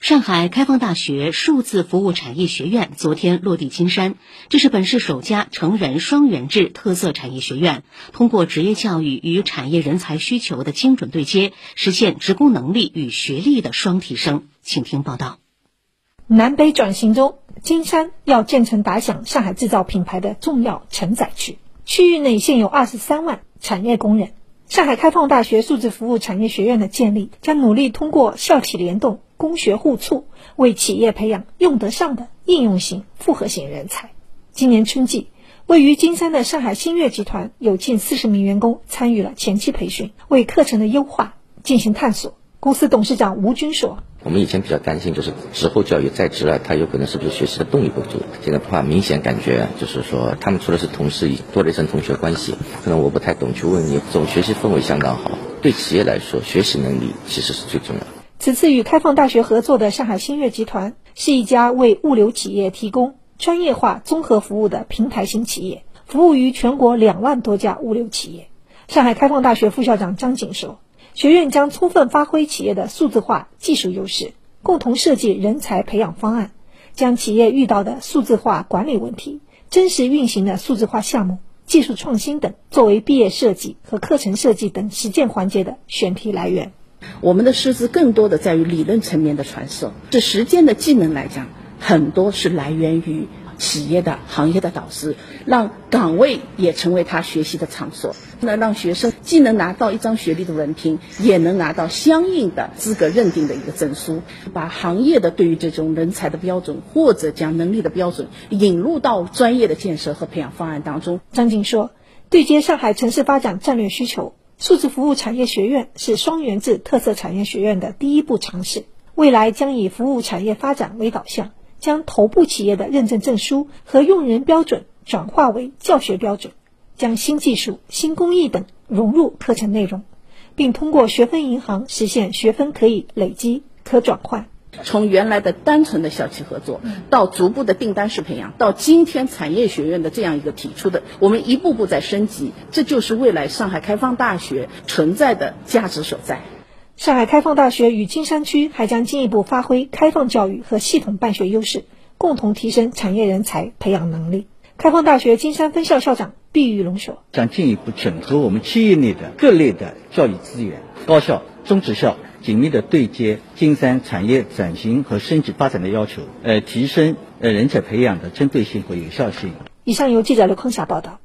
上海开放大学数字服务产业学院昨天落地金山，这是本市首家成人双元制特色产业学院，通过职业教育与产业人才需求的精准对接，实现职工能力与学历的双提升。请听报道。南北转型中，金山要建成打响上海制造品牌的重要承载区，区域内现有二十三万产业工人。上海开放大学数字服务产业学院的建立，将努力通过校企联动。工学互促，为企业培养用得上的应用型、复合型人才。今年春季，位于金山的上海新月集团有近四十名员工参与了前期培训，为课程的优化进行探索。公司董事长吴军说：“我们以前比较担心，就是职后教育在职了，他有可能是不是学习的动力不足？现在的话，明显感觉就是说，他们除了是同事，多了一层同学关系。可能我不太懂，去问你，总学习氛围相当好。对企业来说，学习能力其实是最重要的。”此次与开放大学合作的上海新月集团是一家为物流企业提供专业化综合服务的平台型企业，服务于全国两万多家物流企业。上海开放大学副校长张景说：“学院将充分发挥企业的数字化技术优势，共同设计人才培养方案，将企业遇到的数字化管理问题、真实运行的数字化项目、技术创新等，作为毕业设计和课程设计等实践环节的选题来源。”我们的师资更多的在于理论层面的传授，这实践的技能来讲，很多是来源于企业的行业的导师，让岗位也成为他学习的场所，那让学生既能拿到一张学历的文凭，也能拿到相应的资格认定的一个证书，把行业的对于这种人才的标准或者讲能力的标准引入到专业的建设和培养方案当中。张静说，对接上海城市发展战略需求。数字服务产业学院是双元制特色产业学院的第一步尝试，未来将以服务产业发展为导向，将头部企业的认证证书和用人标准转化为教学标准，将新技术、新工艺等融入课程内容，并通过学分银行实现学分可以累积、可转换。从原来的单纯的校企合作，到逐步的订单式培养，到今天产业学院的这样一个提出的，我们一步步在升级，这就是未来上海开放大学存在的价值所在。上海开放大学与金山区还将进一步发挥开放教育和系统办学优势，共同提升产业人才培养能力。开放大学金山分校校长毕玉龙说：“将进一步整合我们企业内的各类的教育资源，高校、中职校。”紧密的对接金山产业转型和升级发展的要求，呃，提升呃人才培养的针对性和有效性。以上由记者刘坤霞报道。